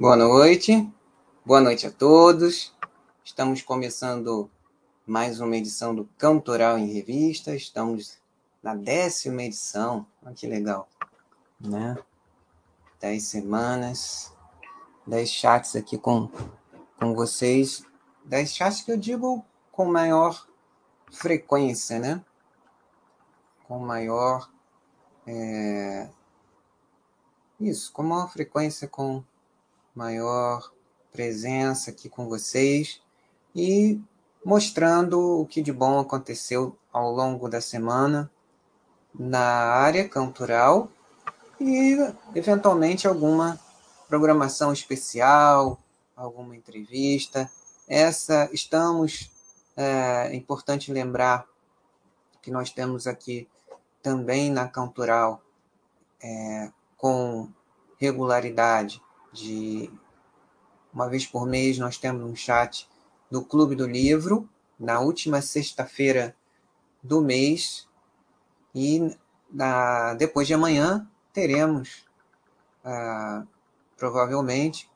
Boa noite, boa noite a todos. Estamos começando mais uma edição do Cantoral em Revista. Estamos na décima edição. Olha que legal, né? Dez semanas, dez chats aqui com, com vocês. Dez chats que eu digo com maior frequência, né? Com maior. É... Isso, com maior frequência, com maior presença aqui com vocês e mostrando o que de bom aconteceu ao longo da semana na área cantoral e eventualmente alguma programação especial, alguma entrevista. Essa estamos é, é importante lembrar que nós temos aqui também na cantoral é, com regularidade de uma vez por mês nós temos um chat do Clube do Livro, na última sexta-feira do mês, e na, depois de amanhã teremos, ah, provavelmente,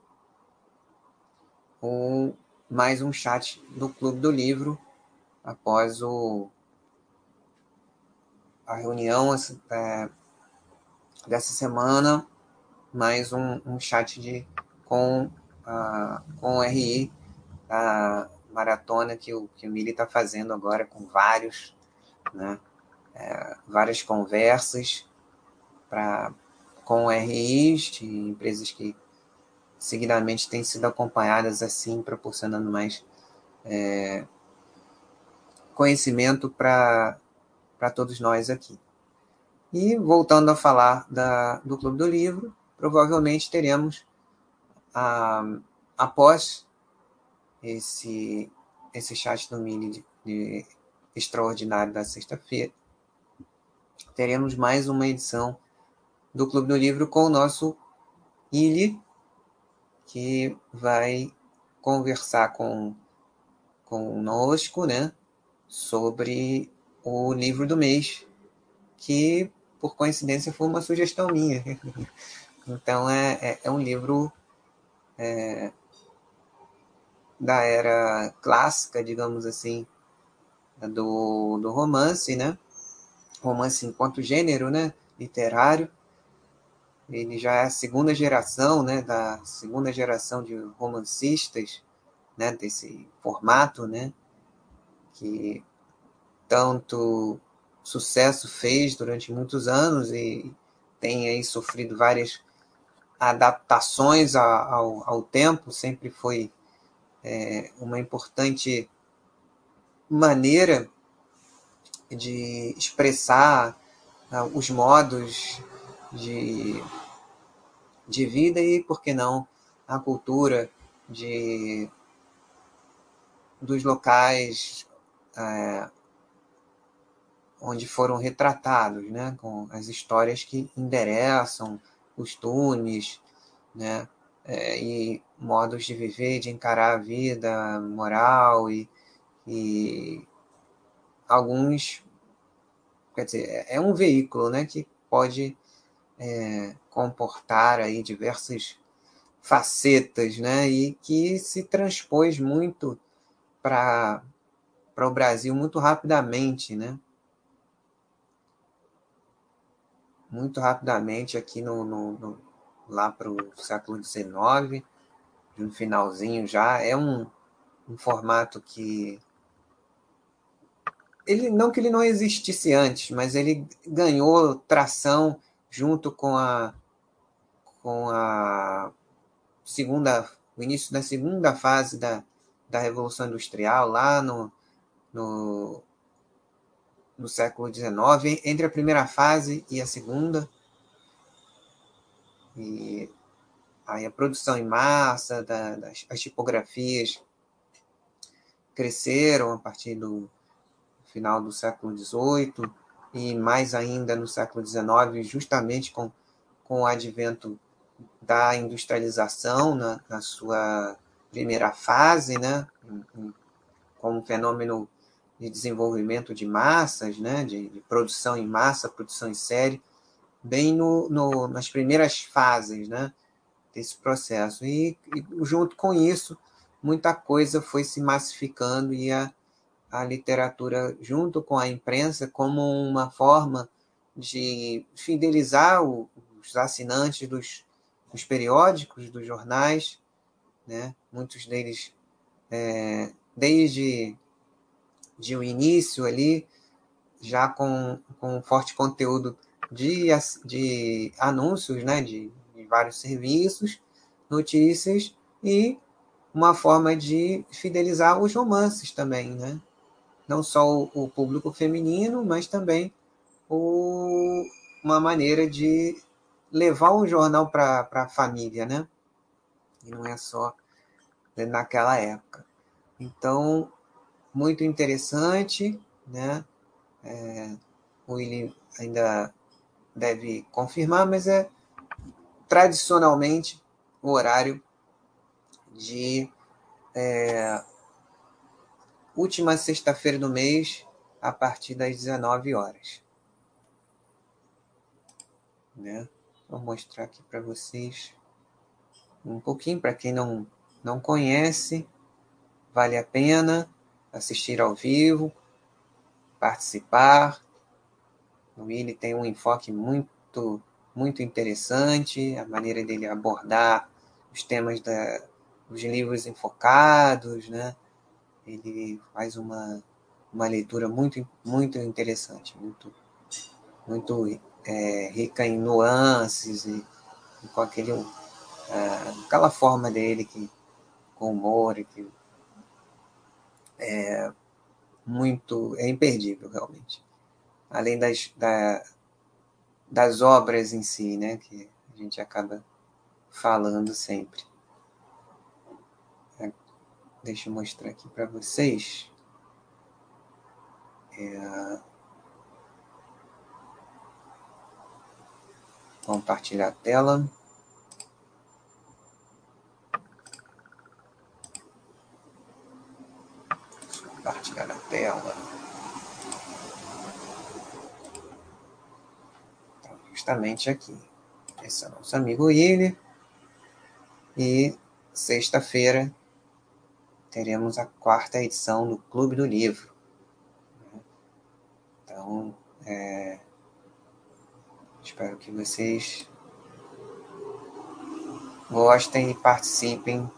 um, mais um chat do Clube do Livro após o, a reunião é, dessa semana mais um, um chat de, com, uh, com o RI, a maratona que o, que o Mili está fazendo agora com vários, né, é, várias conversas pra, com RIs de empresas que seguidamente têm sido acompanhadas assim, proporcionando mais é, conhecimento para todos nós aqui. E voltando a falar da, do Clube do Livro, provavelmente teremos, ah, após esse, esse chat do Mini de, de extraordinário da sexta-feira, teremos mais uma edição do Clube do Livro com o nosso Ili, que vai conversar com conosco, né, sobre o livro do mês, que por coincidência foi uma sugestão minha. Então é, é, é um livro é, da era clássica, digamos assim, do, do romance, né? Romance enquanto gênero, né? Literário. Ele já é a segunda geração, né? Da segunda geração de romancistas, né? Desse formato, né? Que tanto sucesso fez durante muitos anos e tem aí sofrido várias adaptações ao, ao tempo, sempre foi é, uma importante maneira de expressar uh, os modos de, de vida e, por que não, a cultura de, dos locais é, onde foram retratados, né, com as histórias que endereçam costumes, né? É, e modos de viver, de encarar a vida, moral e, e alguns, quer dizer, é, é um veículo, né, que pode é, comportar aí diversas facetas, né, e que se transpôs muito para para o Brasil muito rapidamente, né? Muito rapidamente aqui no, no, no lá para o século XIX, no finalzinho já. É um, um formato que ele não que ele não existisse antes, mas ele ganhou tração junto com a com a segunda o início da segunda fase da, da revolução industrial lá no, no no século XIX, entre a primeira fase e a segunda. E aí a produção em massa, da, das, as tipografias cresceram a partir do final do século XVIII e mais ainda no século XIX, justamente com, com o advento da industrialização na, na sua primeira fase, né, como fenômeno de desenvolvimento de massas, né, de, de produção em massa, produção em série, bem no, no, nas primeiras fases, né, desse processo. E, e, junto com isso, muita coisa foi se massificando e a, a literatura, junto com a imprensa, como uma forma de fidelizar o, os assinantes dos, dos periódicos, dos jornais, né? muitos deles, é, desde de o início ali, já com, com forte conteúdo de, de anúncios né? de, de vários serviços, notícias e uma forma de fidelizar os romances também, né? Não só o, o público feminino, mas também o, uma maneira de levar o jornal para a família, né? E não é só naquela época. Então, muito interessante, né? É, o Willi ainda deve confirmar, mas é tradicionalmente o horário de é, última sexta-feira do mês, a partir das 19 horas. Né? Vou mostrar aqui para vocês um pouquinho, para quem não, não conhece, vale a pena assistir ao vivo, participar. O Willi tem um enfoque muito, muito interessante, a maneira dele abordar os temas da, dos livros enfocados, né? Ele faz uma, uma leitura muito, muito interessante, muito, muito é, rica em nuances e, e com aquele, uh, aquela forma dele que, com humor e que é muito é imperdível realmente. Além das, da, das obras em si né que a gente acaba falando sempre. É, deixa eu mostrar aqui para vocês. É, compartilhar a tela. Compartilhar a tela. Então, justamente aqui. Esse é o nosso amigo Willi. E sexta-feira teremos a quarta edição do Clube do Livro. Então, é, Espero que vocês gostem e participem.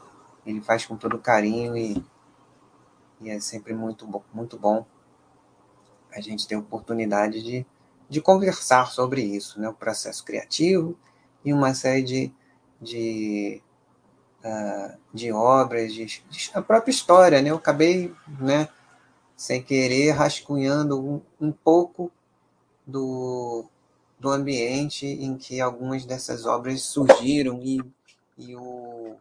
Ele faz com todo carinho e, e é sempre muito bom, muito bom a gente ter oportunidade de, de conversar sobre isso, né? o processo criativo e uma série de, de, uh, de obras, de, de, a própria história. Né? Eu acabei, né, sem querer, rascunhando um, um pouco do, do ambiente em que algumas dessas obras surgiram e, e, o,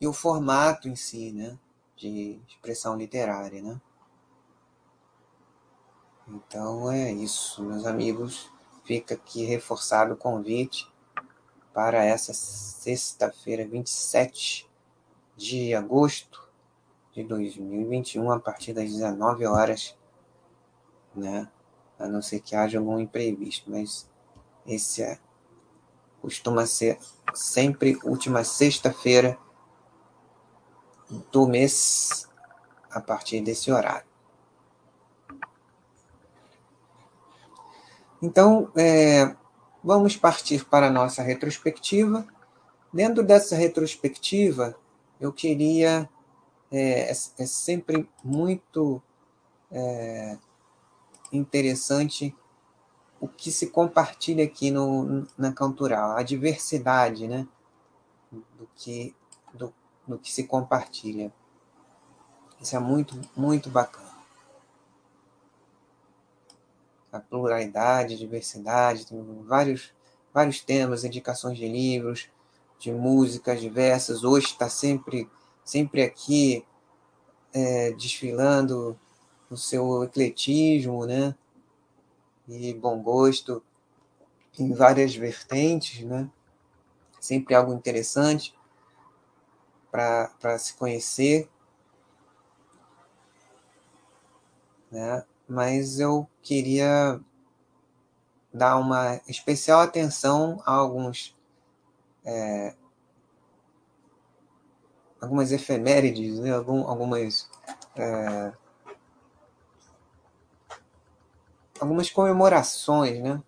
e o formato em si, né, de expressão literária, né. Então é isso, meus amigos. Fica aqui reforçado o convite para essa sexta-feira, 27 de agosto de 2021, a partir das 19 horas, né? a não ser que haja algum imprevisto, mas esse é, costuma ser sempre última sexta-feira do mês a partir desse horário. Então, é, vamos partir para a nossa retrospectiva. Dentro dessa retrospectiva, eu queria. É, é, é sempre muito é, interessante o que se compartilha aqui no, na Cantural, a diversidade né, do, que, do que se compartilha. Isso é muito, muito bacana. A pluralidade, a diversidade, tem vários, vários temas, indicações de livros, de músicas diversas. Hoje está sempre, sempre aqui é, desfilando no seu ecletismo, né? E bom gosto em várias vertentes, né? Sempre algo interessante para se conhecer, né? Mas eu queria dar uma especial atenção a alguns é, algumas efemérides, né? Algum, algumas é, algumas comemorações, né?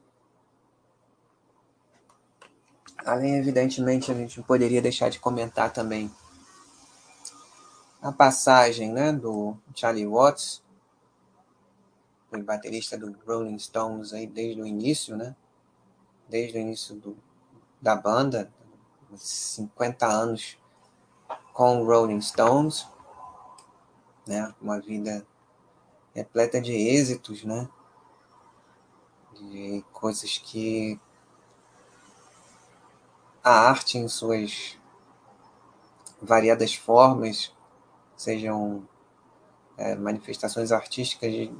Além, evidentemente, a gente não poderia deixar de comentar também a passagem né, do Charlie Watts, foi baterista do Rolling Stones aí desde o início, né? Desde o início do, da banda, 50 anos com Rolling Stones, né? Uma vida repleta de êxitos, né? De coisas que a arte em suas variadas formas, sejam é, manifestações artísticas de,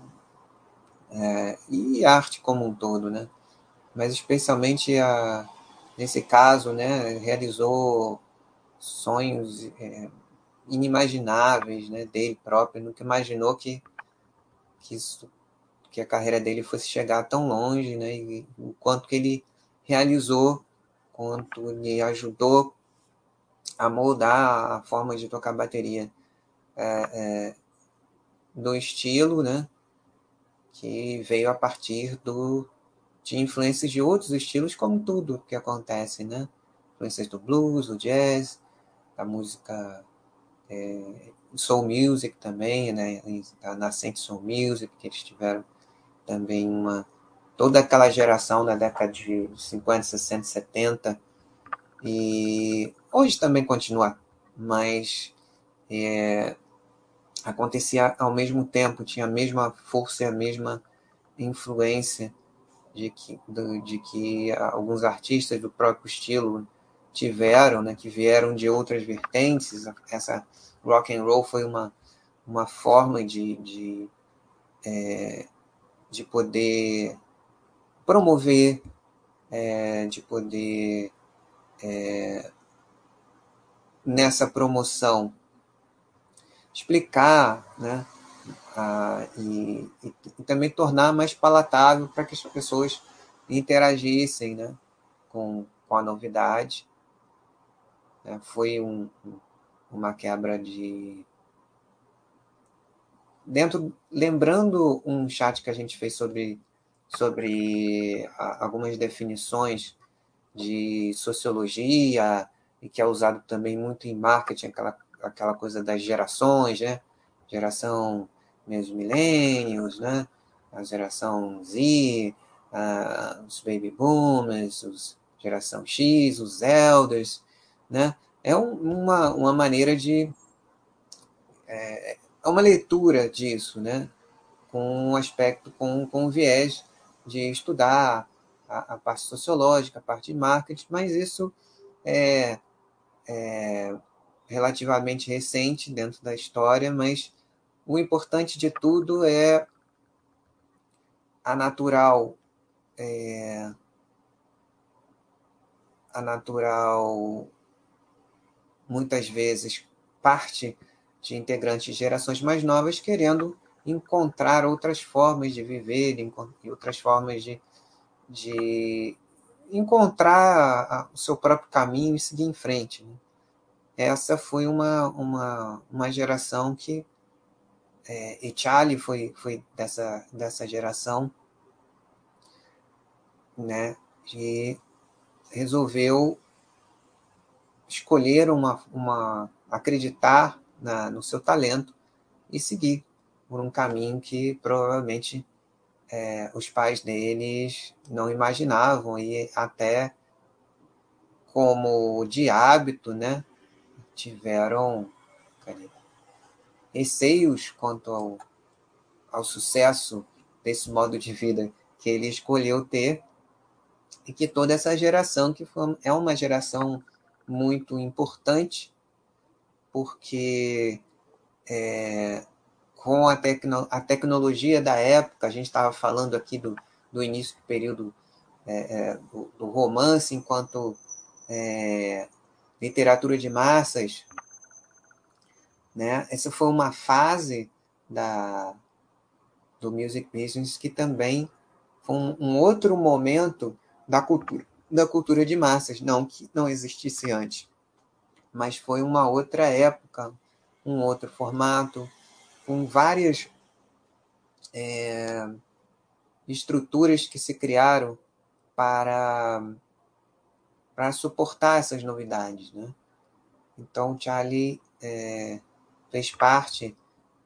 é, e arte como um todo, né? Mas especialmente a, nesse caso, né, realizou sonhos é, inimagináveis, né, dele próprio, nunca imaginou que que isso, que a carreira dele fosse chegar tão longe, né, e o quanto que ele realizou, quanto ele ajudou a moldar a forma de tocar bateria é, é, do estilo, né, que veio a partir do, de influências de outros estilos, como tudo que acontece, né? Influências do blues, do jazz, da música é, soul music também, né? A nascente soul music, que eles tiveram também uma toda aquela geração na década de 50, 60, 70 e hoje também continua, mas é, acontecia ao mesmo tempo, tinha a mesma força e a mesma influência de que, de que alguns artistas do próprio estilo tiveram, né, que vieram de outras vertentes. Essa rock and roll foi uma, uma forma de, de, é, de poder promover, é, de poder é, nessa promoção explicar, né? Ah, e, e, e, também tornar mais palatável para que as pessoas interagissem né, com, com a novidade. É, foi um, uma quebra de. Dentro, lembrando um chat que a gente fez sobre, sobre algumas definições de sociologia e que é usado também muito em marketing, aquela aquela coisa das gerações, né? Geração meus milênios, né? A geração Z, uh, os baby boomers, os geração X, os elders, né? É um, uma, uma maneira de é, é uma leitura disso, né? Com um aspecto, com, com um viés de estudar a, a parte sociológica, a parte de marketing, mas isso é, é relativamente recente dentro da história, mas o importante de tudo é a natural é, a natural muitas vezes parte de integrantes de gerações mais novas querendo encontrar outras formas de viver e outras formas de, de encontrar o seu próprio caminho e seguir em frente. Né? Essa foi uma, uma, uma geração que. É, e Charlie foi, foi dessa, dessa geração, né? Que resolveu escolher uma, uma acreditar na, no seu talento e seguir por um caminho que provavelmente é, os pais deles não imaginavam e até como de hábito, né? Tiveram receios quanto ao, ao sucesso desse modo de vida que ele escolheu ter e que toda essa geração que foi, é uma geração muito importante porque é, com a, tecno, a tecnologia da época, a gente estava falando aqui do, do início do período é, é, do, do, romance enquanto é, literatura de massas, né? Essa foi uma fase da do music business que também foi um, um outro momento da cultura da cultura de massas, não que não existisse antes, mas foi uma outra época, um outro formato, com várias é, estruturas que se criaram para, para suportar essas novidades. Né? Então, Charlie é, fez parte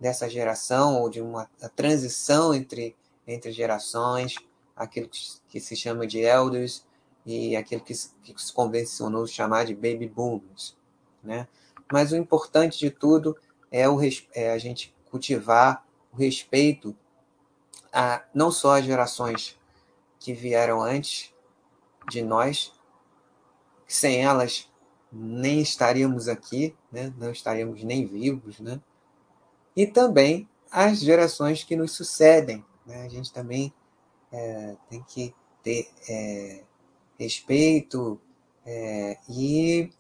dessa geração, ou de uma transição entre, entre gerações, aquilo que, que se chama de elders e aquilo que, que se convencionou chamar de baby boomers. Né? Mas o importante de tudo é, o, é a gente cultivar o respeito a não só as gerações que vieram antes de nós, sem elas nem estaríamos aqui, né? não estaríamos nem vivos, né? e também as gerações que nos sucedem. Né? A gente também é, tem que ter é, respeito é, e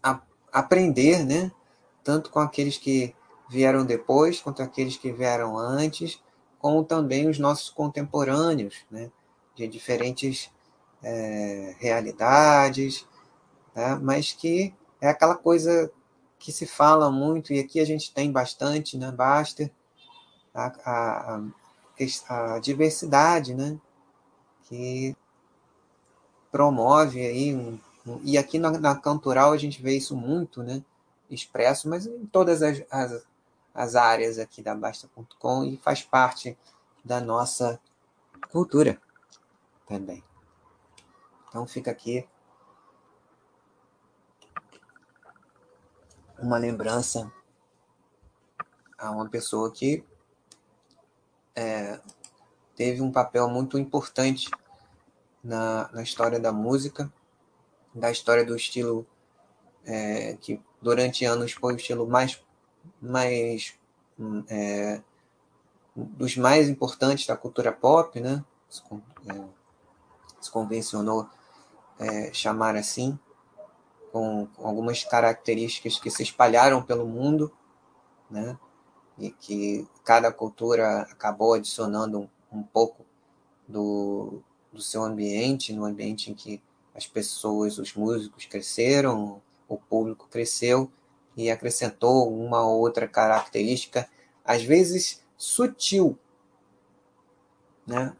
a, aprender, né? tanto com aqueles que vieram depois, quanto aqueles que vieram antes, como também os nossos contemporâneos, né? de diferentes é, realidades, né? mas que é aquela coisa que se fala muito, e aqui a gente tem bastante, né? Basta a, a, a, diversidade, né? que promove aí um, um, e aqui na, na Cantoral a gente vê isso muito, né? expresso, mas em todas as, as, as áreas aqui da Basta.com e faz parte da nossa cultura também. Então fica aqui uma lembrança a uma pessoa que é, teve um papel muito importante na, na história da música, da história do estilo é, que durante anos foi o estilo mais, mais é, dos mais importantes da cultura pop, né? Se, é, se convencionou é, chamar assim, com, com, algumas características que se espalharam pelo mundo, né? E que cada cultura acabou adicionando um, um pouco do, do seu ambiente, no ambiente em que as pessoas, os músicos cresceram, o público cresceu e acrescentou uma ou outra característica, às vezes sutil, né?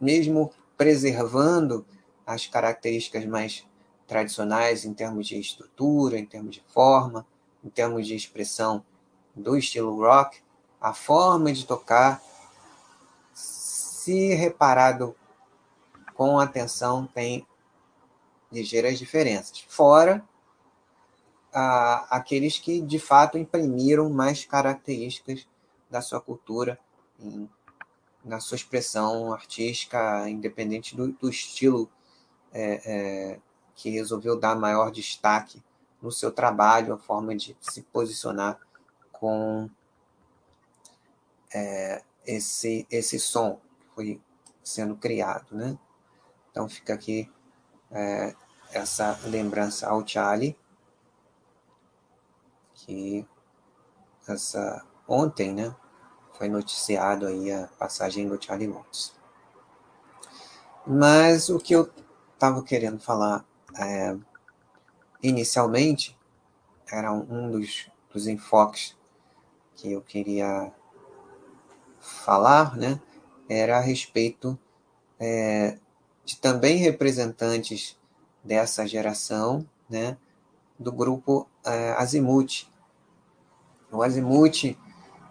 mesmo preservando as características mais tradicionais em termos de estrutura, em termos de forma, em termos de expressão do estilo rock, a forma de tocar, se reparado com atenção, tem ligeiras diferenças. Fora a, aqueles que de fato imprimiram mais características da sua cultura em, na sua expressão artística, independente do, do estilo é, é, que resolveu dar maior destaque no seu trabalho, a forma de se posicionar com é, esse, esse som que foi sendo criado. Né? Então fica aqui é, essa lembrança ao Charlie que essa ontem, né, foi noticiado aí a passagem do Charlie Watts. Mas o que eu estava querendo falar é, inicialmente era um dos, dos enfoques que eu queria falar, né, era a respeito é, de também representantes dessa geração, né, do grupo é, Azimuth, o Azimuth,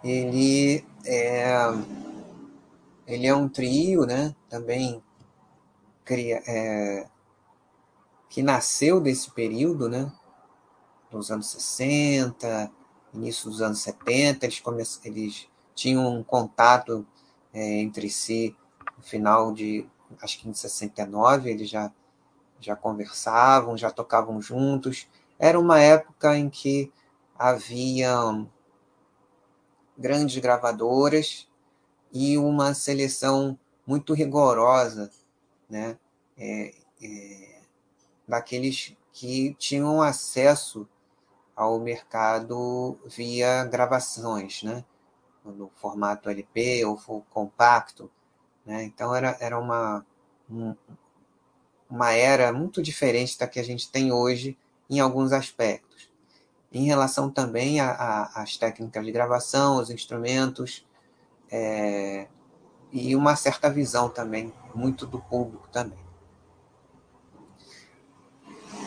ele é, ele é um trio, né? Também cria, é, que nasceu desse período, né? Dos anos 60, início dos anos 70, eles, come, eles tinham um contato é, entre si no final de, acho que em 69, eles já, já conversavam, já tocavam juntos. Era uma época em que havia grandes gravadoras e uma seleção muito rigorosa né, é, é, daqueles que tinham acesso ao mercado via gravações, né, no formato LP ou compacto. Né, então, era, era uma, um, uma era muito diferente da que a gente tem hoje em alguns aspectos. Em relação também às técnicas de gravação, os instrumentos, é, e uma certa visão também, muito do público também.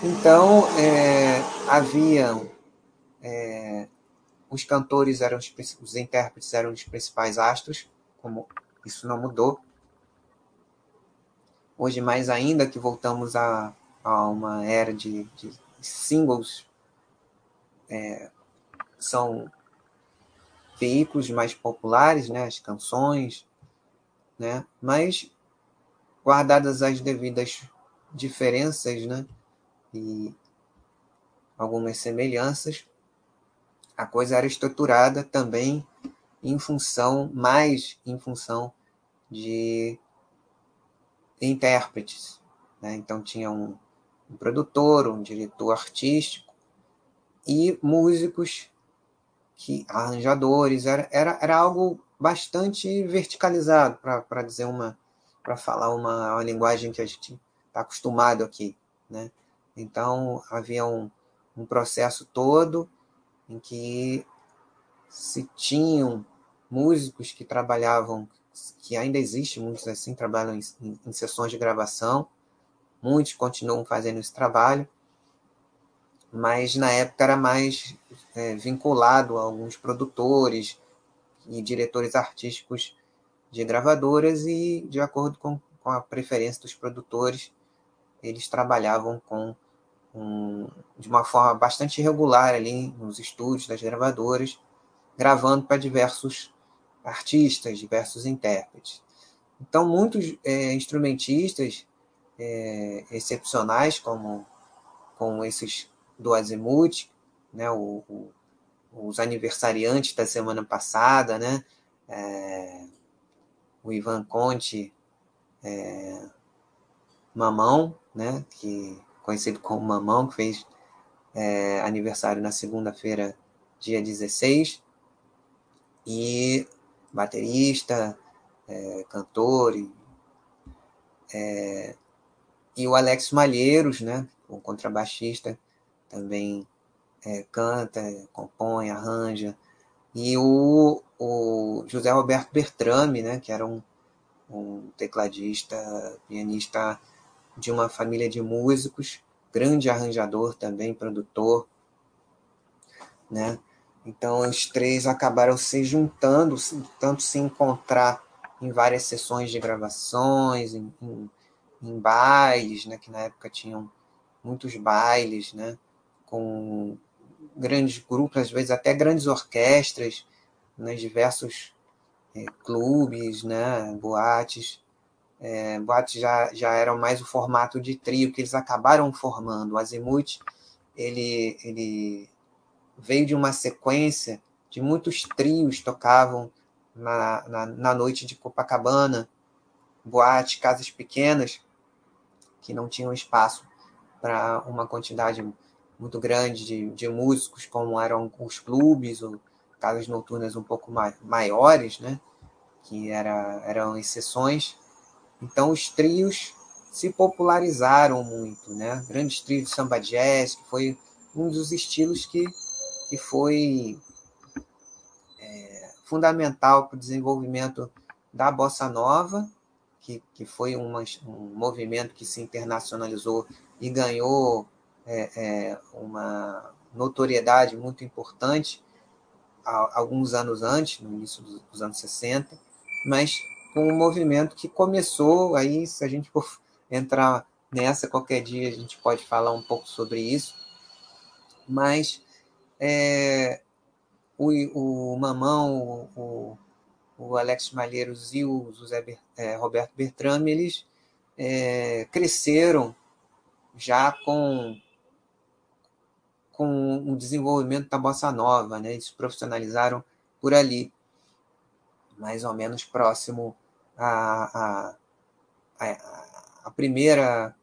Então, é, havia é, os cantores eram os, os intérpretes eram os principais astros, como isso não mudou. Hoje, mais ainda que voltamos a, a uma era de, de singles, é, são veículos mais populares, né, as canções, né, mas guardadas as devidas diferenças, né, e algumas semelhanças, a coisa era estruturada também em função, mais em função de intérpretes. Né? Então tinha um, um produtor, um diretor artístico e músicos, que arranjadores, era, era, era algo bastante verticalizado, para dizer uma, para falar uma, uma linguagem que a gente está acostumado aqui. Né? Então havia um, um processo todo em que se tinham músicos que trabalhavam, que ainda existe, muitos assim trabalham em, em, sessões de gravação, muitos continuam fazendo esse trabalho, mas na época era mais é, vinculado a alguns produtores e diretores artísticos de gravadoras e de acordo com, com a preferência dos produtores, eles trabalhavam com um, de uma forma bastante regular ali nos estúdios das gravadoras, gravando para diversos artistas, diversos intérpretes. Então, muitos é, instrumentistas é, excepcionais, como, como esses do Azimuth, né, o, o, os aniversariantes da semana passada, né, é, o Ivan Conte é, Mamão, né, que conhecido como Mamão, que fez é, aniversário na segunda-feira, dia 16, e baterista, é, cantor, e, é, e o Alex Malheiros, né, o contrabaixista, também é, canta, compõe, arranja, e o, o José Roberto Bertrame, né, que era um, um tecladista, pianista de uma família de músicos, grande arranjador também, produtor, né? Então os três acabaram se juntando, tanto se encontrar em várias sessões de gravações, em, em, em bailes, né? Que na época tinham muitos bailes, né? Com grandes grupos, às vezes até grandes orquestras, né? diversos é, clubes, né? Boates é, boates já, já eram mais o formato de trio que eles acabaram formando. O Azimuth ele, ele veio de uma sequência de muitos trios tocavam na, na, na noite de Copacabana, boate, casas pequenas que não tinham espaço para uma quantidade muito grande de, de músicos, como eram os clubes ou casas noturnas um pouco mai, maiores, né? que era, eram exceções. Então, os trios se popularizaram muito, né? Grandes trios de samba jazz, que foi um dos estilos que, que foi é, fundamental para o desenvolvimento da bossa nova, que, que foi uma, um movimento que se internacionalizou e ganhou é, é, uma notoriedade muito importante alguns anos antes, no início dos anos 60, mas com um movimento que começou, aí se a gente for entrar nessa qualquer dia a gente pode falar um pouco sobre isso, mas é, o, o Mamão, o, o Alex Malheiros e o José Ber, é, Roberto Bertrame, eles é, cresceram já com com o desenvolvimento da bossa nova, né? Eles profissionalizaram por ali, mais ou menos próximo a, a, a primeira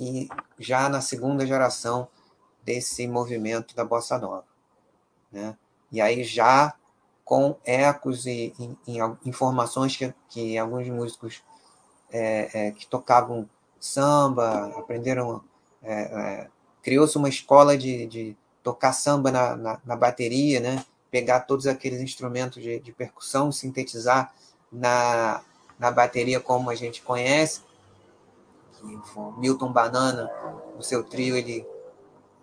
e já na segunda geração desse movimento da bossa nova, né? E aí já com ecos e, e, e informações que, que alguns músicos é, é, que tocavam samba, aprenderam. É, é, Criou-se uma escola de, de tocar samba na, na, na, bateria, né? pegar todos aqueles instrumentos de, de percussão, sintetizar na, na bateria como a gente conhece. Milton Banana, no seu trio, ele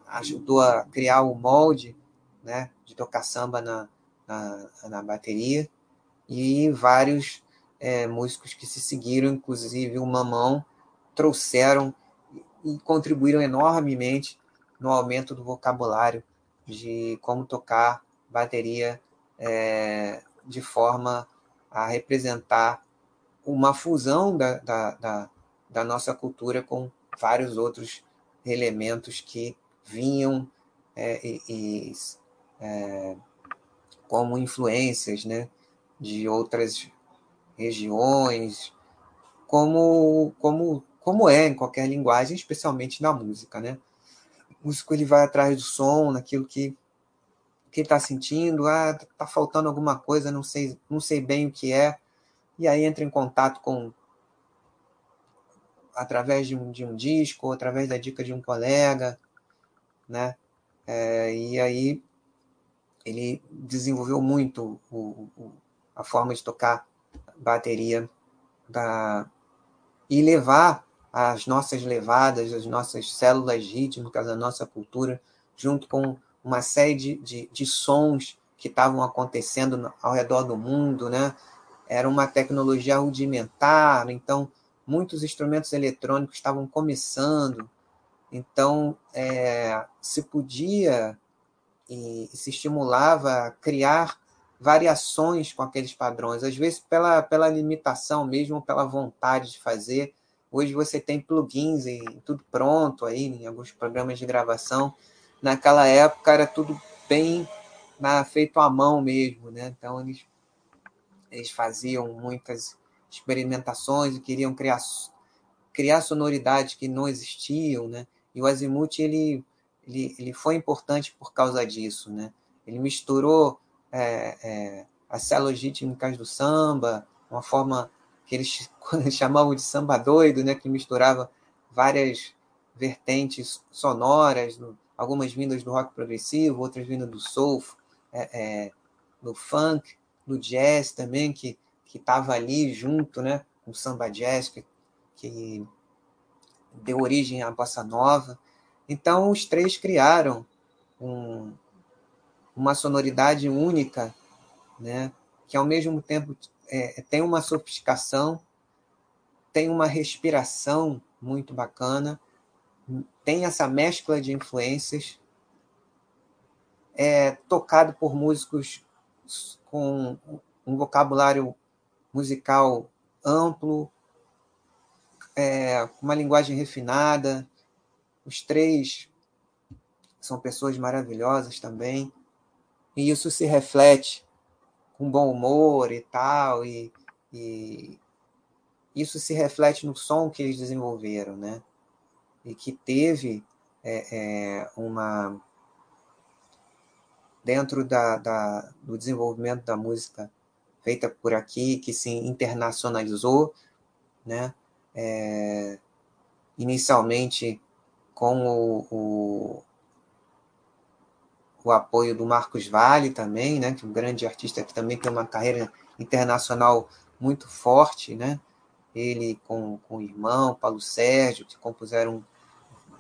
ajudou a criar o molde né, de tocar samba na, na, na bateria. E vários é, músicos que se seguiram, inclusive o Mamão, trouxeram e contribuíram enormemente no aumento do vocabulário de como tocar bateria é, de forma a representar uma fusão da, da, da, da, nossa cultura com vários outros elementos que vinham é, e, é, como influências né, de outras regiões, como, como, como é em qualquer linguagem, especialmente na música. Né? O músico ele vai atrás do som, naquilo que que está sentindo, ah, tá faltando alguma coisa, não sei, não sei bem o que é, e aí entra em contato com através de um, de um disco, através da dica de um colega, né? É, e aí ele desenvolveu muito o, o, a forma de tocar bateria da, e levar as nossas levadas, as nossas células rítmicas, a nossa cultura, junto com uma série de, de, de sons que estavam acontecendo ao redor do mundo, né? Era uma tecnologia rudimentar, então muitos instrumentos eletrônicos estavam começando, então é, se podia e, e, se estimulava a criar variações com aqueles padrões, às vezes pela, pela limitação mesmo, pela vontade de fazer. Hoje você tem plugins e tudo pronto aí em alguns programas de gravação naquela época era tudo bem na, feito à mão mesmo, né? Então eles, eles faziam muitas experimentações e queriam criar, criar sonoridades que não existiam, né? E o Azimuth ele, ele, ele foi importante por causa disso, né? Ele misturou é, é, as células rítmicas do samba, uma forma que eles chamavam de samba doido, né? Que misturava várias vertentes sonoras no, algumas vindas do rock progressivo, outras vindas do soul, é, é, do funk, do jazz também, que estava ali junto né, com o samba jazz, que, que deu origem à bossa nova. Então, os três criaram um, uma sonoridade única, né, que ao mesmo tempo é, tem uma sofisticação, tem uma respiração muito bacana, tem essa mescla de influências, é tocado por músicos com um vocabulário musical amplo, é, uma linguagem refinada. Os três são pessoas maravilhosas também, e isso se reflete com bom humor e tal, e, e isso se reflete no som que eles desenvolveram, né? e que teve é, é, uma dentro da, da, do desenvolvimento da música feita por aqui, que se internacionalizou, né? É, inicialmente com o, o, o, apoio do Marcos Vale também, né? Que é um grande artista que também tem uma carreira internacional muito forte, né? Ele com, com o irmão, Paulo Sérgio, que compuseram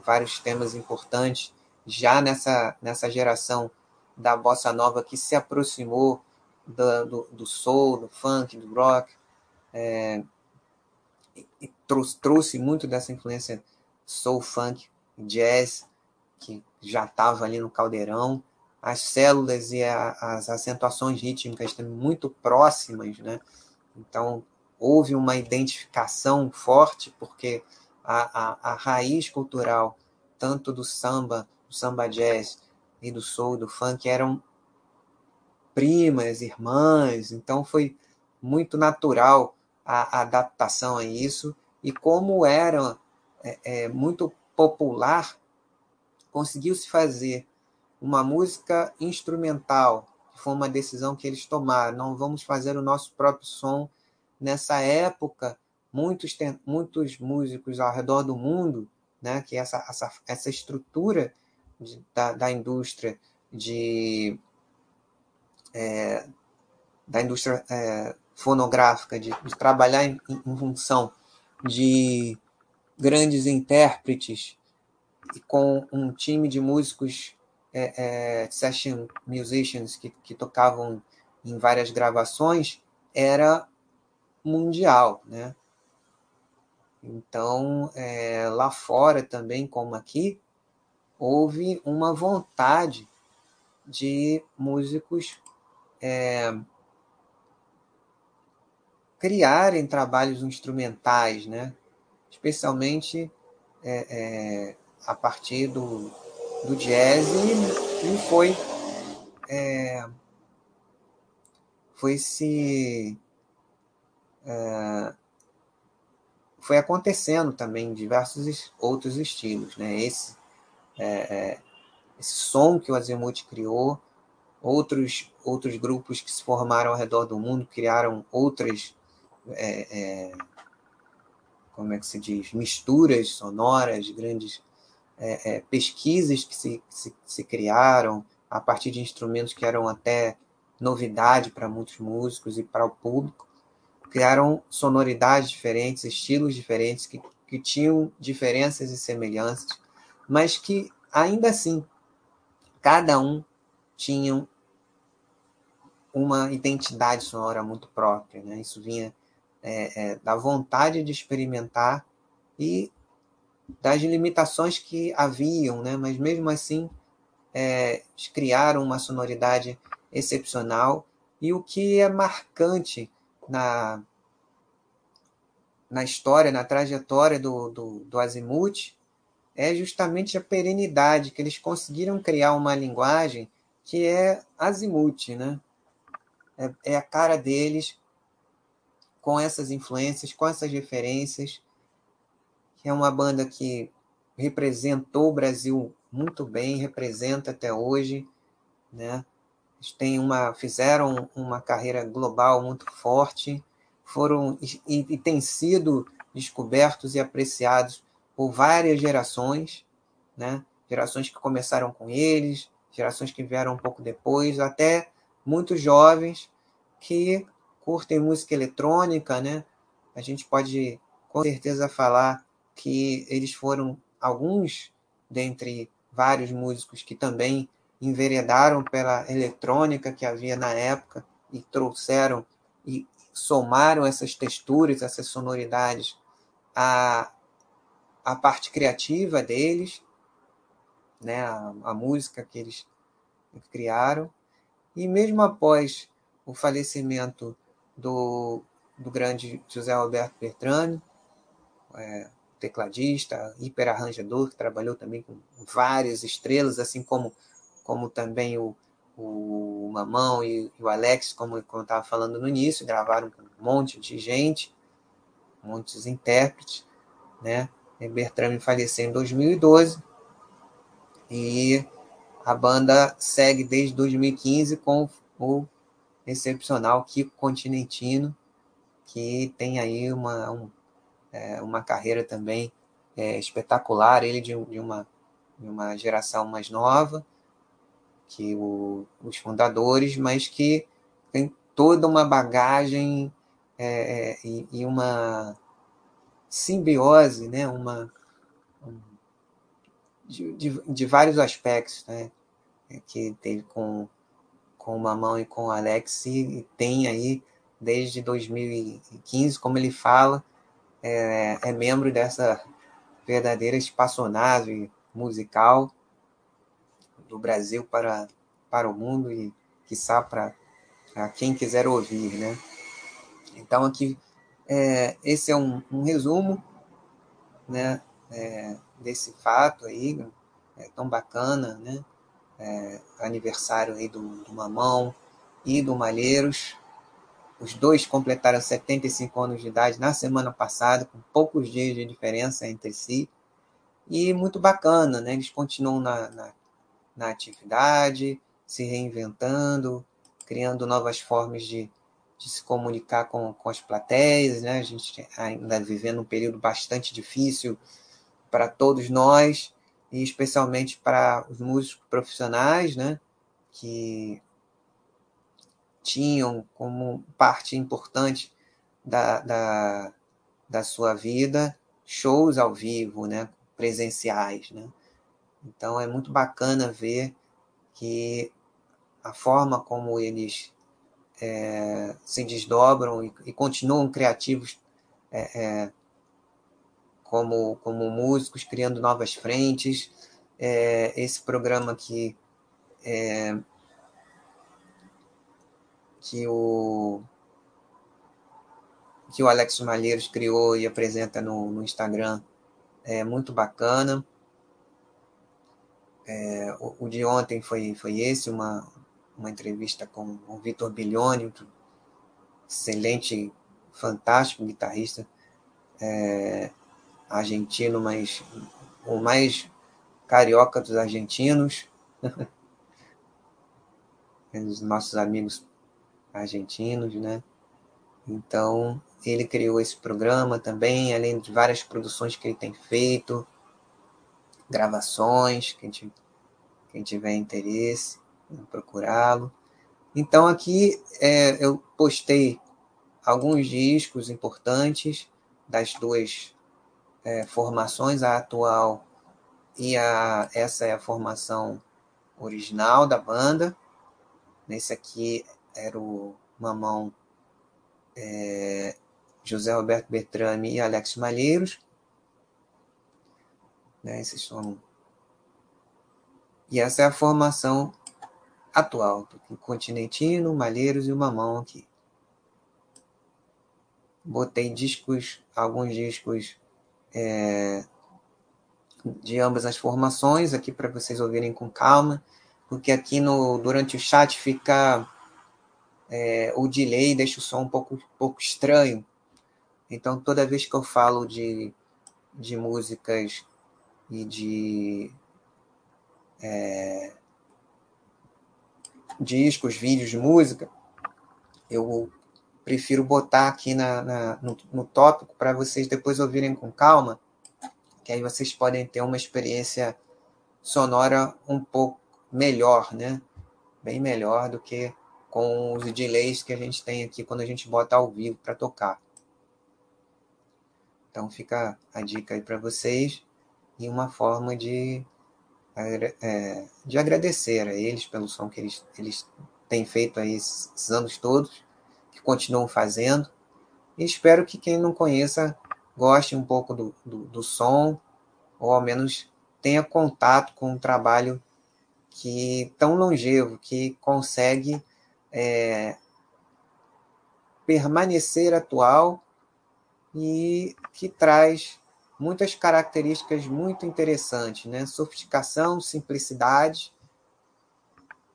vários temas importantes já nessa, nessa geração da bossa nova que se aproximou do, do, do soul, do funk, do rock, é, e trouxe, trouxe muito dessa influência soul, funk, jazz, que já estava ali no caldeirão, as células e a, as acentuações rítmicas também muito próximas, né? Então, houve uma identificação forte, porque a, a, a raiz cultural, tanto do samba, do samba jazz e do soul, do funk, eram primas, irmãs, então foi muito natural a, a adaptação a isso, e como era é, é, muito popular, conseguiu-se fazer uma música instrumental, que foi uma decisão que eles tomaram, não vamos fazer o nosso próprio som nessa época. Muitos, muitos músicos ao redor do mundo, né, que essa, essa, essa estrutura de, da, da indústria de é, da indústria é, fonográfica, de, de trabalhar em, em, função de grandes intérpretes e com um time de músicos é, é, session musicians que, que tocavam em várias gravações era mundial, né? Então, é, lá fora também, como aqui, houve uma vontade de músicos é, criarem trabalhos instrumentais, né? especialmente é, é, a partir do, do jazz e, e foi é, foi se é, foi acontecendo também em diversos outros estilos, né? Esse é, é, esse som que o Azimuth criou, outros outros grupos que se formaram ao redor do mundo criaram outras é, é, como é que se diz misturas sonoras, grandes é, é, pesquisas que se, se, se criaram a partir de instrumentos que eram até novidade para muitos músicos e para o público, criaram sonoridades diferentes, estilos diferentes, que, que tinham diferenças e semelhanças, mas que, ainda assim, cada um tinha uma identidade sonora muito própria. Né? Isso vinha é, é, da vontade de experimentar e das limitações que haviam, né? mas mesmo assim é, criaram uma sonoridade excepcional. E o que é marcante na, na história, na trajetória do, do, do Azimuth, é justamente a perenidade, que eles conseguiram criar uma linguagem que é Azimuth, né? É, é a cara deles, com essas influências, com essas referências, é uma banda que representou o Brasil muito bem, representa até hoje, né? Eles uma, fizeram uma carreira global muito forte, foram e, e têm sido descobertos e apreciados por várias gerações, né? Gerações que começaram com eles, gerações que vieram um pouco depois, até muitos jovens que curtem música eletrônica, né? A gente pode com certeza falar que eles foram alguns dentre vários músicos que também enveredaram pela eletrônica que havia na época e trouxeram e somaram essas texturas, essas sonoridades à, à parte criativa deles, né, a, a música que eles criaram. E mesmo após o falecimento do, do grande José Alberto Bertrand, é, tecladista, hiperarranjador, que trabalhou também com várias estrelas, assim como, como também o, o Mamão e, e o Alex, como, como eu estava falando no início, gravaram com um monte de gente, muitos intérpretes, né? E Bertrand faleceu em 2012 e a banda segue desde 2015 com o excepcional Kiko Continentino, que tem aí uma, um, é, uma carreira também é, espetacular, ele de, de, uma, de uma geração mais nova que o, os fundadores, mas que tem toda uma bagagem é, é e, e, uma simbiose, né? uma, um, de, de, de, vários aspectos né? que teve com, com o Mamão e com o Alex, e tem aí desde 2015, como ele fala, é, é membro dessa verdadeira espaçonave musical do Brasil para, para o mundo e, quiçá, para quem quiser ouvir, né? Então, aqui, é, esse é um, um resumo, né, é, desse fato aí, é, tão bacana, né? É, aniversário aí do, do Mamão e do Malheiros, os dois completaram 75 anos de idade na semana passada, com poucos dias de diferença entre si. E muito bacana, né? Eles continuam na, na, na atividade, se reinventando, criando novas formas de, de se comunicar com, com as plateias, né? A gente ainda vivendo um período bastante difícil para todos nós, e especialmente para os músicos profissionais, né? Que tinham como parte importante da, da, da sua vida shows ao vivo, né? Presenciais, né? Então é muito bacana ver que a forma como eles é, se desdobram e, e, continuam criativos é, é, como, como músicos, criando novas frentes. É, esse programa aqui é, que o que o Alex Malheiros criou e apresenta no, no Instagram é muito bacana. É, o, o, de ontem foi, foi esse, uma, uma entrevista com o Vitor Bilione, excelente, fantástico guitarrista é, argentino, mas o mais carioca dos argentinos. Os nossos amigos argentinos, né? Então, ele criou esse programa também, além de várias produções que ele tem feito, gravações, quem, quem tiver interesse procurá-lo. Então aqui é, eu postei alguns discos importantes das duas é, formações, a atual e a, essa é a formação original da banda. Nesse aqui era o Mamão é, José Roberto Bertrame e Alex Malheiros. Né, esses são e essa é a formação atual, o Continentino, Malheiros e o Mamão aqui. Botei discos, alguns discos é, de ambas as formações aqui para vocês ouvirem com calma, porque aqui no durante o chat fica é, o delay deixa o som um pouco, pouco estranho. Então toda vez que eu falo de, de músicas e de é, discos, vídeos de música, eu prefiro botar aqui na, na no, no tópico para vocês depois ouvirem com calma, que aí vocês podem ter uma experiência sonora um pouco melhor, né? Bem melhor do que com os delays que a gente tem aqui quando a gente bota ao vivo para tocar. Então fica a dica aí para vocês e uma forma de é, de agradecer a eles pelo som que eles, eles têm feito aí esses anos todos, que continuam fazendo. E espero que quem não conheça goste um pouco do, do, do som, ou ao menos tenha contato com um trabalho que tão longevo, que consegue é, permanecer atual e que traz muitas características muito interessantes, né? Sofisticação, simplicidade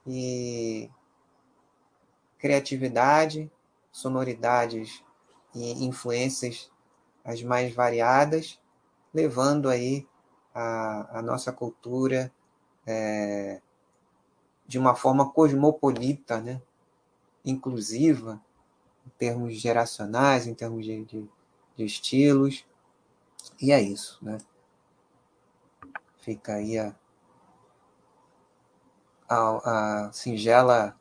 e criatividade, sonoridades e influências as mais variadas, levando aí a, a nossa cultura é, de uma forma cosmopolita, né? Inclusiva, em termos geracionais, em termos de, de, de estilos, e é isso, né? Fica aí a, a, a singela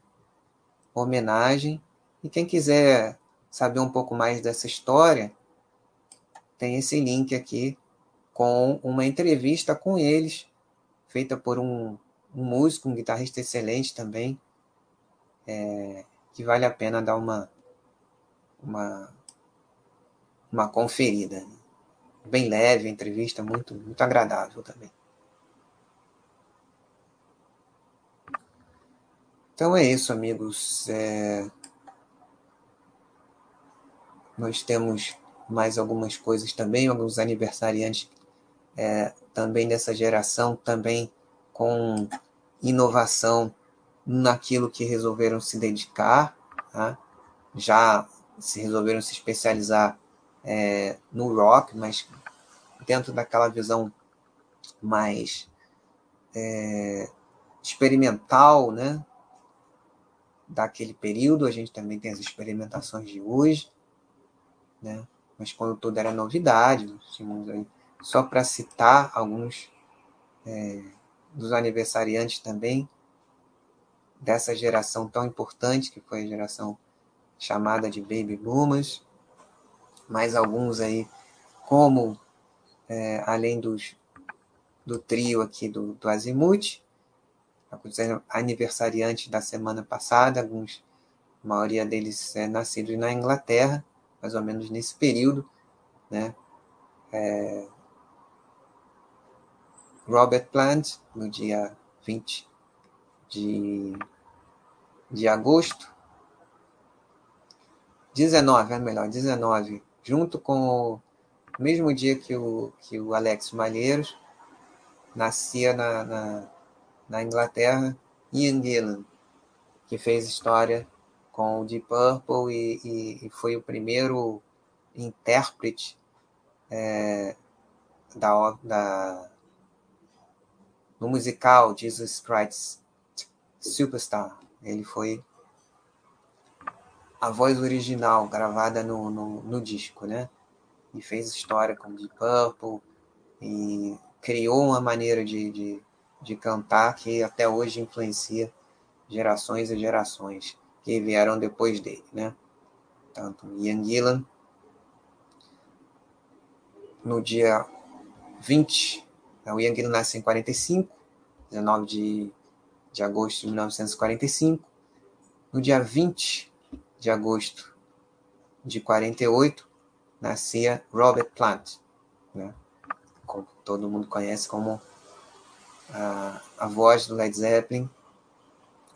homenagem. E quem quiser saber um pouco mais dessa história, tem esse link aqui com uma entrevista com eles, feita por um, um músico, um guitarrista excelente também, é, que vale a pena dar uma, uma, uma conferida bem leve, entrevista muito, muito agradável também. Então é isso, amigos. É... Nós temos mais algumas coisas também, alguns aniversariantes é, também dessa geração, também com inovação naquilo que resolveram se dedicar, tá? já se resolveram se especializar é, no rock, mas dentro daquela visão mais é, experimental, né? daquele período, a gente também tem as experimentações de hoje, né? mas quando tudo era novidade, aí, só para citar alguns é, dos aniversariantes também, dessa geração tão importante, que foi a geração chamada de Baby Boomers, mais alguns aí, como, é, além dos, do trio aqui do, do Azimuth, aniversariantes da semana passada, alguns, a maioria deles é nascidos na Inglaterra, mais ou menos nesse período, né? É, Robert Plant, no dia 20 de, de agosto, 19, é melhor, 19, junto com o mesmo dia que o, que o Alex Malheiros, nascia na, na, na Inglaterra, Ian Gillan, que fez história com o Deep Purple e, e, e foi o primeiro intérprete é, da, da, no musical Jesus Christ Superstar. Ele foi a voz original gravada no, no, no disco, né? E fez história com Deep Purple e criou uma maneira de, de, de cantar que até hoje influencia gerações e gerações que vieram depois dele, né? Tanto Ian Gillan, no dia 20, né? o Ian Gillan nasce em 45, 19 de, de agosto de 1945. No dia 20 de agosto de 48, nascia Robert Plant, né? como todo mundo conhece como a, a voz do Led Zeppelin.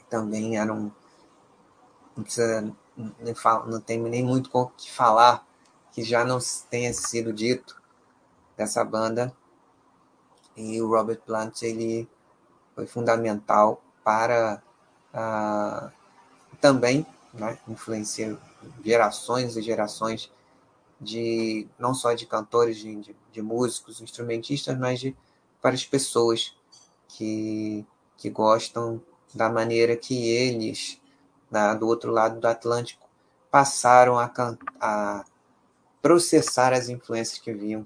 Também era um. Não, precisa, nem fala, não tem nem muito o que falar que já não tenha sido dito dessa banda. E o Robert Plant ele foi fundamental para uh, também né, influenciar gerações e gerações de não só de cantores, de, de, de músicos, instrumentistas, mas de várias pessoas que, que gostam da maneira que eles, do outro lado do Atlântico, passaram a, a processar as influências que vinham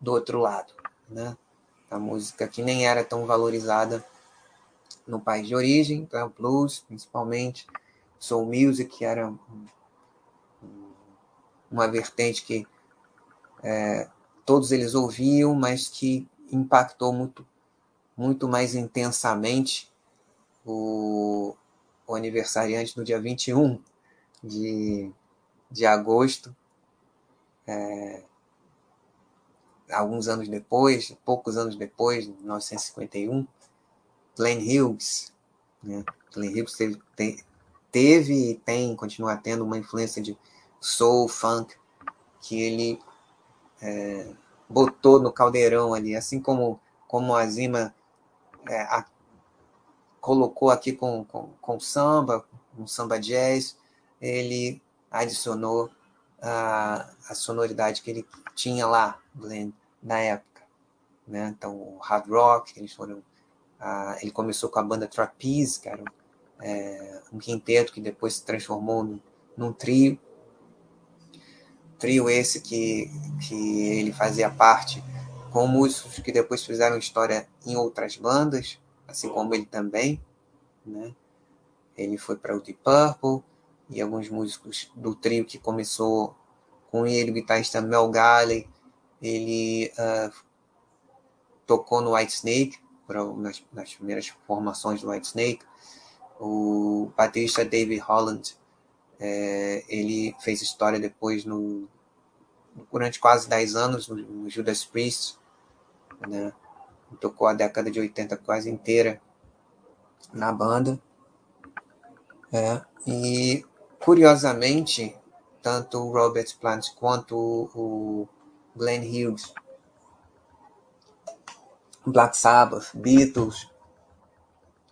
do outro lado. Né? A música que nem era tão valorizada no país de origem, então, blues principalmente, soul music, que era uma vertente que é, todos eles ouviam, mas que impactou muito, muito mais intensamente o, o aniversariante no dia 21 de, de agosto, é, alguns anos depois, poucos anos depois, 1951, Glenn Hughes. Né? Glenn Hughes teve, teve e tem, continua tendo uma influência de soul, funk, que ele é, botou no caldeirão ali, assim como, como a Zima é, a, colocou aqui com, com, com samba, um samba jazz, ele adicionou a, a sonoridade que ele tinha lá, Glenn, na época. Né? Então, o hard rock, eles foram. A, ele começou com a banda Trapeze, que era um, é, um quinteto que depois se transformou num, num trio. Trio esse que, que ele fazia parte com músicos que depois fizeram história em outras bandas, assim como ele também. Né? Ele foi para o Deep Purple e alguns músicos do trio que começou com ele, o guitarrista Mel Galley, ele uh, tocou no White Snake, nas, nas, primeiras formações do White Snake. O baterista David Holland, é, ele fez história depois no, durante quase 10 anos no, no Judas Priest, né? tocou a década de 80 quase inteira na banda. É, e curiosamente, tanto o Robert Plant quanto o, Glenn Hughes, Black Sabbath, Beatles,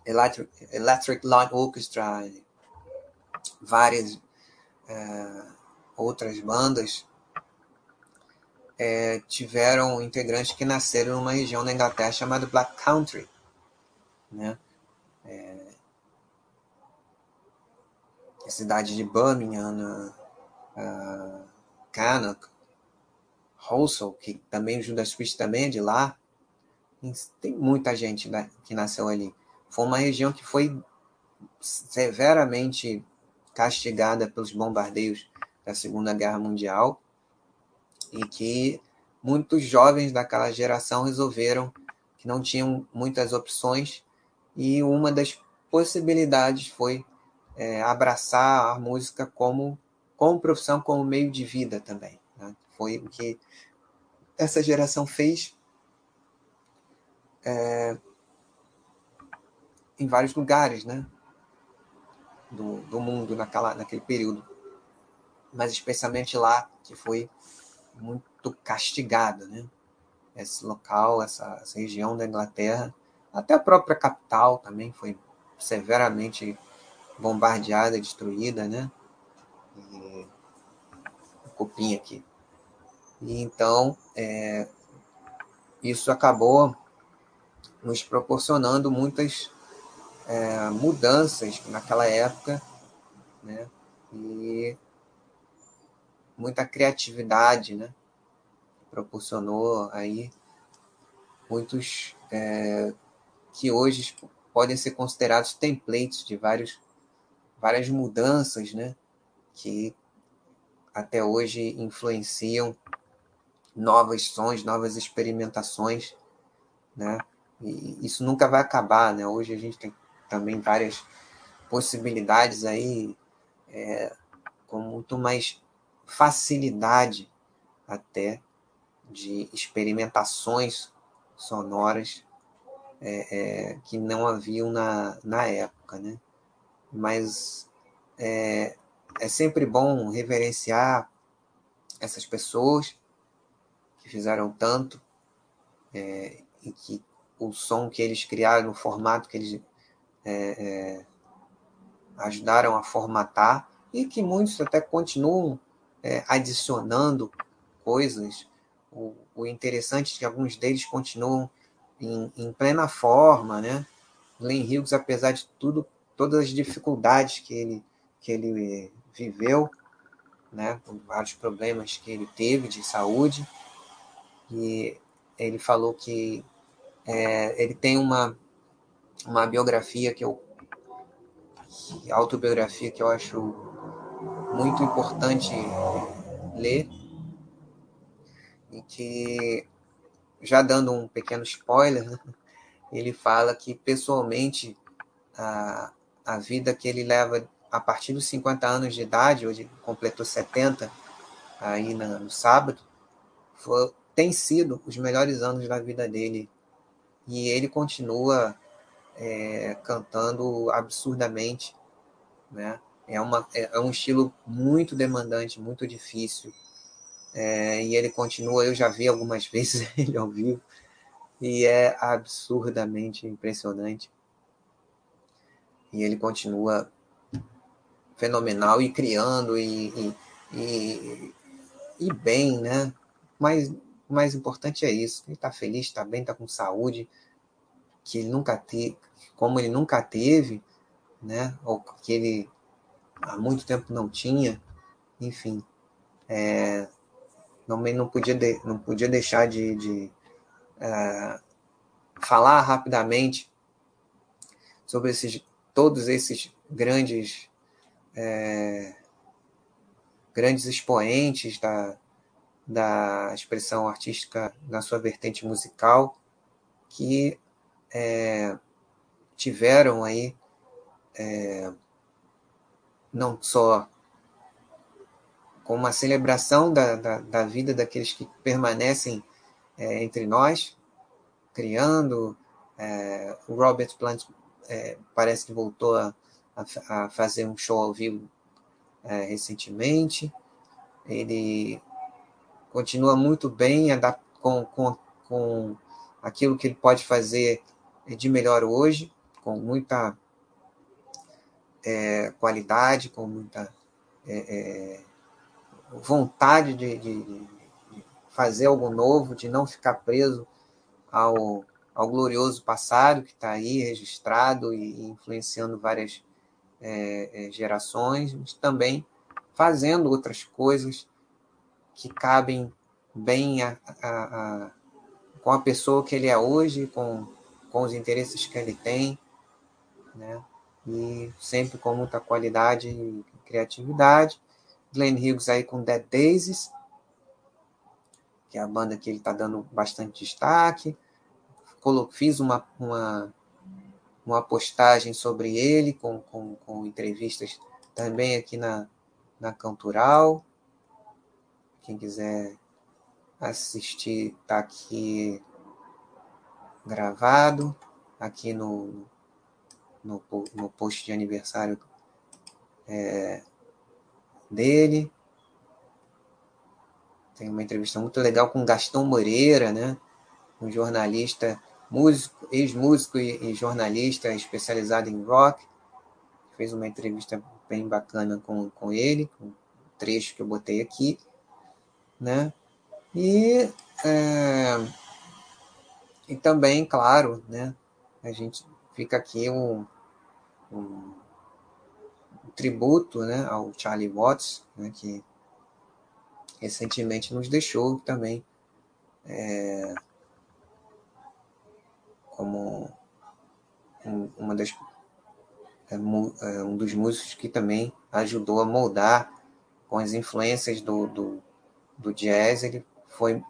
Electric, Electric Light Orchestra, várias é, outras bandas é, tiveram integrantes que nasceram numa região da Inglaterra chamada Black Country, né? É, a cidade de Birmingham, uh, Cannock, Housel, que também o Judas Priest também é de lá. Tem muita gente né, que nasceu ali. Foi uma região que foi severamente castigada pelos bombardeios da Segunda Guerra Mundial e que muitos jovens daquela geração resolveram que não tinham muitas opções e uma das possibilidades foi é, abraçar a música como como profissão, como meio de vida também. Né? Foi o que essa geração fez é, em vários lugares, né? Do, do mundo naquela, naquele período, mas especialmente lá que foi muito castigado, né? Esse local, essa, essa região da Inglaterra, até a própria capital também foi severamente bombardeada, destruída, né? E, cupim aqui. E então, é, isso acabou nos proporcionando muitas é, mudanças naquela época, né? E muita criatividade, né? Proporcionou aí muitos é, que hoje podem ser considerados templates de vários, várias mudanças, né? Que até hoje influenciam novos sons, novas experimentações, né? E isso nunca vai acabar, né? Hoje a gente tem também várias possibilidades aí é, com muito mais facilidade até de experimentações sonoras é, é, que não haviam na, na época, né? Mas é, é sempre bom reverenciar essas pessoas que fizeram tanto é, e que o som que eles criaram, o formato que eles é, é, ajudaram a formatar e que muitos até continuam é, adicionando coisas. O, o, interessante é que alguns deles continuam em, em plena forma, né? Glenn Hughes, apesar de tudo, todas as dificuldades que ele, que ele viveu, né? Vários problemas que ele teve de saúde, e ele falou que é, ele tem uma, uma biografia que eu autobiografia que eu acho muito importante ler e que já dando um pequeno spoiler né, ele fala que pessoalmente a, a vida que ele leva a partir dos 50 anos de idade hoje completou 70 aí no sábado foi, tem sido os melhores anos da vida dele. E ele continua é, cantando absurdamente. Né? É, uma, é, é um estilo muito demandante, muito difícil. É, e ele continua, eu já vi algumas vezes ele ao vivo, e é absurdamente impressionante. E ele continua fenomenal e criando e, e, e, e bem, né? Mas o mais importante é isso. Ele está feliz, está bem, está com saúde, que ele nunca teve, como ele nunca teve, né? Ou que ele há muito tempo não tinha, enfim. É, também não podia, de, não podia deixar de, de é, falar rapidamente sobre esses, todos esses grandes é, grandes expoentes da, da expressão artística na sua vertente musical, que é, tiveram aí é, não só com uma celebração da, da, da, vida daqueles que permanecem é, entre nós, criando. É, o Robert Plant é, parece que voltou a, a, a, fazer um show ao vivo é, recentemente. Ele continua muito bem com, com, com aquilo que ele pode fazer de melhor hoje, com muita é, qualidade, com muita é, é, vontade de, de, de, fazer algo novo, de não ficar preso ao, ao glorioso passado que está aí registrado e influenciando várias é, é, gerações, mas também fazendo outras coisas que cabem bem a, a, a, com a pessoa que ele é hoje, com, com os interesses que ele tem, né? E sempre com muita qualidade e criatividade. Glenn Hughes aí com Dead Daisies, que é a banda que ele está dando bastante destaque. Fiz uma, uma, uma postagem sobre ele, com, com, com entrevistas também aqui na, na Cantural. Quem quiser assistir, está aqui gravado, aqui no, no, no post de aniversário é, dele. Tem uma entrevista muito legal com Gastão Moreira, né? um jornalista, músico, ex-músico e, e, jornalista especializado em rock. Fez uma entrevista bem bacana com, com ele, um trecho que eu botei aqui. Né? E, é, e também, claro, né? a gente fica aqui um, um tributo né, ao Charlie Watts, né, que recentemente nos deixou também é, como um, uma das, é, é, um dos músicos que também ajudou a moldar com as influências do, do, do jazz, ele foi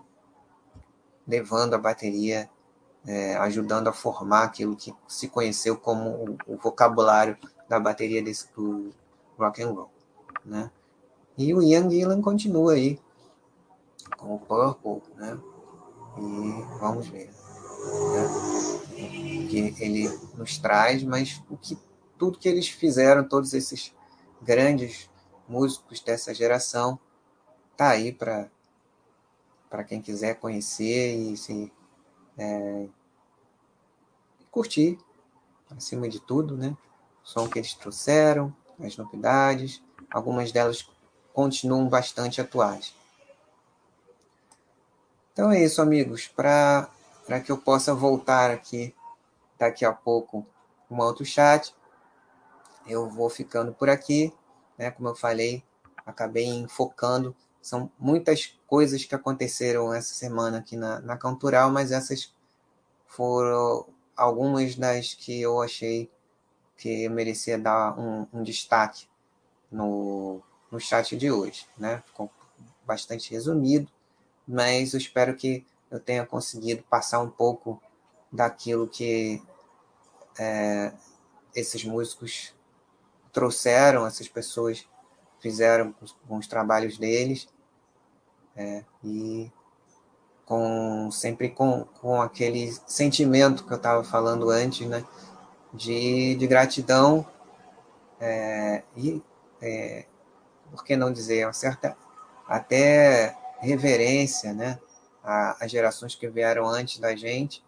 levando a bateria, é, ajudando a formar aquilo que se conheceu como o, o vocabulário da bateria desse, do rock and roll, né? E o Ian Gillan continua aí com o Purple, né? E vamos ver né? o que ele nos traz, mas o que tudo que eles fizeram, todos esses grandes músicos dessa geração, tá aí para para quem quiser conhecer e se é, curtir, acima de tudo, né? O som que eles trouxeram, as novidades, algumas delas continuam bastante atuais. Então é isso, amigos. Para que eu possa voltar aqui daqui a pouco um outro chat, eu vou ficando por aqui. Né? Como eu falei, acabei focando. São muitas coisas que aconteceram essa semana aqui na, na Cantural, mas essas foram algumas das que eu achei que merecia dar um, um destaque no, no chat de hoje. Né? Ficou bastante resumido, mas eu espero que eu tenha conseguido passar um pouco daquilo que é, esses músicos trouxeram, essas pessoas fizeram com os trabalhos deles, é, e com sempre com, com aquele sentimento que eu estava falando antes, né? de, de gratidão é, e, é, por que não dizer, uma certa até reverência né, às gerações que vieram antes da gente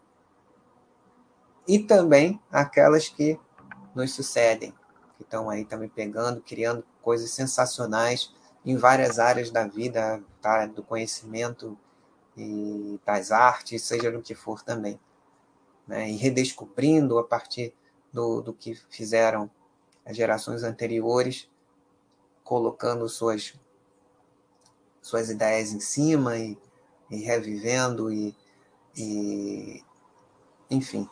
e também aquelas que nos sucedem, que estão aí também pegando, criando coisas sensacionais em várias áreas da vida, tá, do conhecimento e das artes, seja no que for também. Né, e redescobrindo a partir do, do que fizeram as gerações anteriores, colocando suas, suas ideias em cima e, e revivendo e, e, enfim,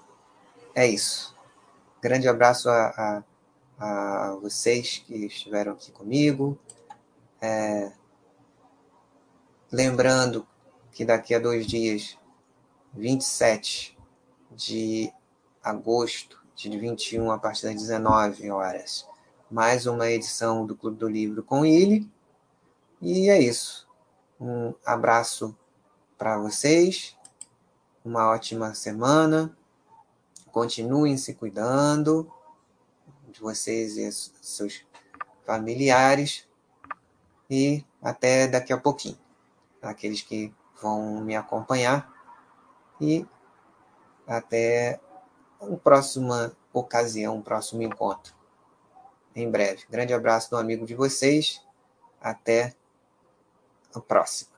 é isso. Grande abraço a, a, a vocês que estiveram aqui comigo. É, lembrando que daqui a dois dias, 27 de agosto, de 21 a partir das 19 horas. Mais uma edição do Clube do Livro com ele. E é isso. Um abraço para vocês. Uma ótima semana. Continuem se cuidando de vocês e seus familiares. E até daqui a pouquinho. Aqueles que vão me acompanhar. E até uma próxima ocasião, um próximo encontro. Em breve. Grande abraço do amigo de vocês. Até a próxima.